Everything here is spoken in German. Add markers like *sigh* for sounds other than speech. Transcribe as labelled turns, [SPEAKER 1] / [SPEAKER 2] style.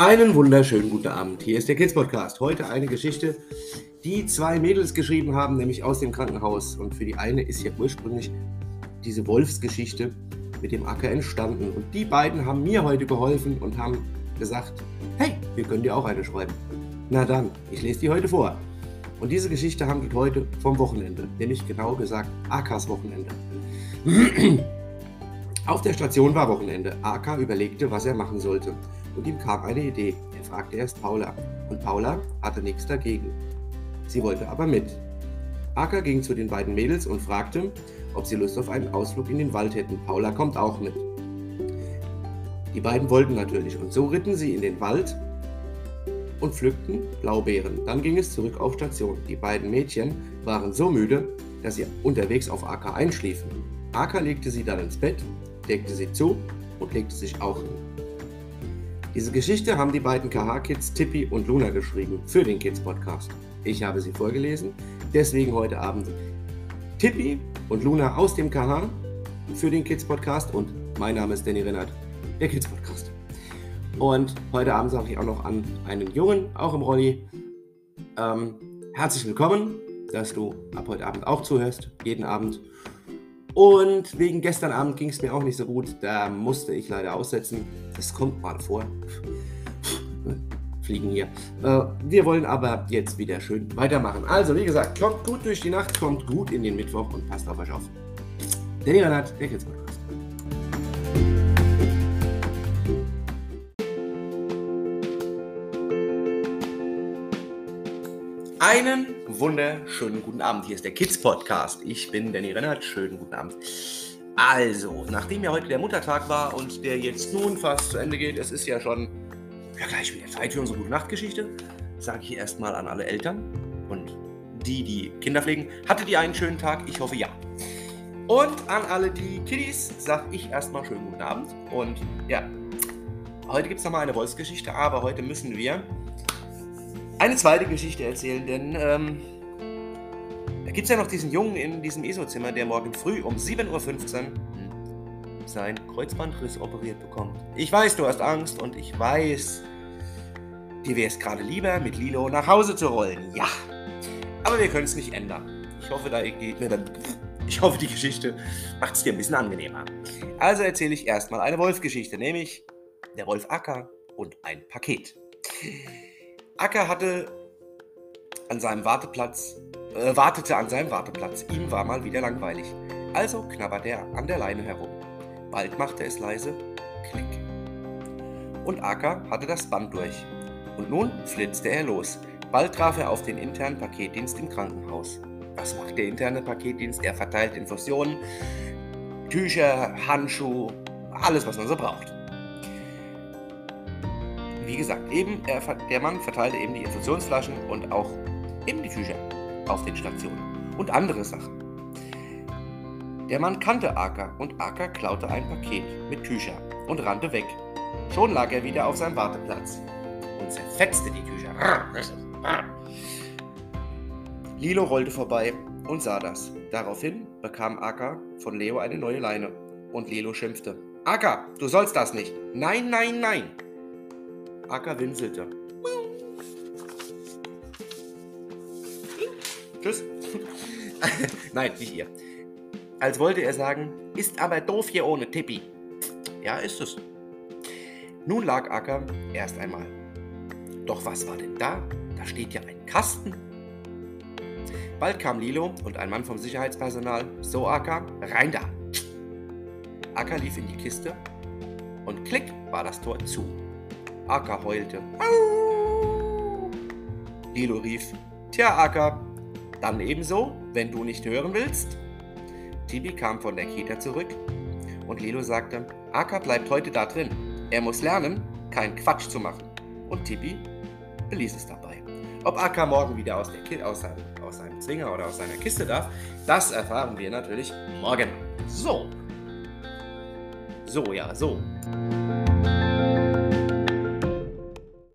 [SPEAKER 1] Einen wunderschönen guten Abend. Hier ist der Kids Podcast. Heute eine Geschichte, die zwei Mädels geschrieben haben, nämlich aus dem Krankenhaus. Und für die eine ist ja ursprünglich diese Wolfsgeschichte mit dem Acker entstanden. Und die beiden haben mir heute geholfen und haben gesagt, hey, wir können dir auch eine schreiben. Na dann, ich lese die heute vor. Und diese Geschichte handelt heute vom Wochenende, nämlich genau gesagt Akas Wochenende. *clears throat* Auf der Station war Wochenende. Aka überlegte, was er machen sollte und ihm kam eine Idee. Er fragte erst Paula und Paula hatte nichts dagegen. Sie wollte aber mit. Aka ging zu den beiden Mädels und fragte, ob sie Lust auf einen Ausflug in den Wald hätten. Paula kommt auch mit. Die beiden wollten natürlich und so ritten sie in den Wald und pflückten Blaubeeren. Dann ging es zurück auf Station. Die beiden Mädchen waren so müde, dass sie unterwegs auf Aka einschliefen. Aka legte sie dann ins Bett, deckte sie zu und legte sich auch hin. Diese Geschichte haben die beiden KH-Kids Tippi und Luna geschrieben für den Kids-Podcast. Ich habe sie vorgelesen, deswegen heute Abend Tippi und Luna aus dem KH für den Kids-Podcast und mein Name ist Danny Rennert, der Kids-Podcast. Und heute Abend sage ich auch noch an einen Jungen, auch im Rolli, ähm, herzlich willkommen, dass du ab heute Abend auch zuhörst, jeden Abend. Und wegen gestern Abend ging es mir auch nicht so gut. Da musste ich leider aussetzen. Das kommt mal vor. Fliegen hier. Äh, wir wollen aber jetzt wieder schön weitermachen. Also, wie gesagt, kommt gut durch die Nacht, kommt gut in den Mittwoch und passt auf euch auf. Der Leonard, der Kids Podcast. Einen wunderschönen guten Abend. Hier ist der Kids Podcast. Ich bin Danny Rennert. Schönen guten Abend. Also, nachdem ja heute der Muttertag war und der jetzt nun fast zu Ende geht, es ist ja schon ja, gleich wieder Zeit für unsere gute Nachtgeschichte, sage ich erstmal an alle Eltern und die, die Kinder pflegen. Hattet ihr einen schönen Tag? Ich hoffe ja. Und an alle die Kiddies sage ich erstmal schönen guten Abend. Und ja, heute gibt es nochmal eine Wolfsgeschichte, aber heute müssen wir eine zweite Geschichte erzählen, denn ähm, da gibt es ja noch diesen Jungen in diesem ESO-Zimmer, der morgen früh um 7.15 Uhr sein Kreuzbandriss operiert bekommt. Ich weiß, du hast Angst und ich weiß, dir wäre es gerade lieber, mit Lilo nach Hause zu rollen. Ja, aber wir können es nicht ändern. Ich hoffe, da geht mir dann. Ich hoffe, die Geschichte macht es dir ein bisschen angenehmer. Also erzähle ich erstmal eine Wolfgeschichte, nämlich der Wolf Acker und ein Paket. Acker hatte an seinem Warteplatz, äh, wartete an seinem Warteplatz. Ihm war mal wieder langweilig. Also knabberte er an der Leine herum. Bald machte es leise Klick. Und Acker hatte das Band durch. Und nun flitzte er los. Bald traf er auf den internen Paketdienst im Krankenhaus. Was macht der interne Paketdienst? Er verteilt Infusionen, Tücher, Handschuhe, alles, was man so braucht wie gesagt, eben er, der Mann verteilte eben die Infusionsflaschen und auch eben die Tücher auf den Stationen und andere Sachen. Der Mann kannte Aka und Aka klaute ein Paket mit Tücher und rannte weg. Schon lag er wieder auf seinem Warteplatz und zerfetzte die Tücher. Lilo rollte vorbei und sah das. Daraufhin bekam Aka von Leo eine neue Leine und Lilo schimpfte. Aka, du sollst das nicht. Nein, nein, nein. Acker winselte. Tschüss. *laughs* Nein, nicht ihr. Als wollte er sagen, ist aber doof hier ohne Tippi. Ja, ist es. Nun lag Acker erst einmal. Doch was war denn da? Da steht ja ein Kasten. Bald kam Lilo und ein Mann vom Sicherheitspersonal. So, Acker, rein da. Acker lief in die Kiste und klick war das Tor zu. Akka heulte. Lilo rief, Tja, Akka, dann ebenso, wenn du nicht hören willst. Tibi kam von der Kita zurück und Lilo sagte, Akka bleibt heute da drin. Er muss lernen, keinen Quatsch zu machen. Und Tibi beließ es dabei. Ob Akka morgen wieder aus, der aus, seinem, aus seinem Zwinger oder aus seiner Kiste darf, das erfahren wir natürlich morgen. So. So, ja, so.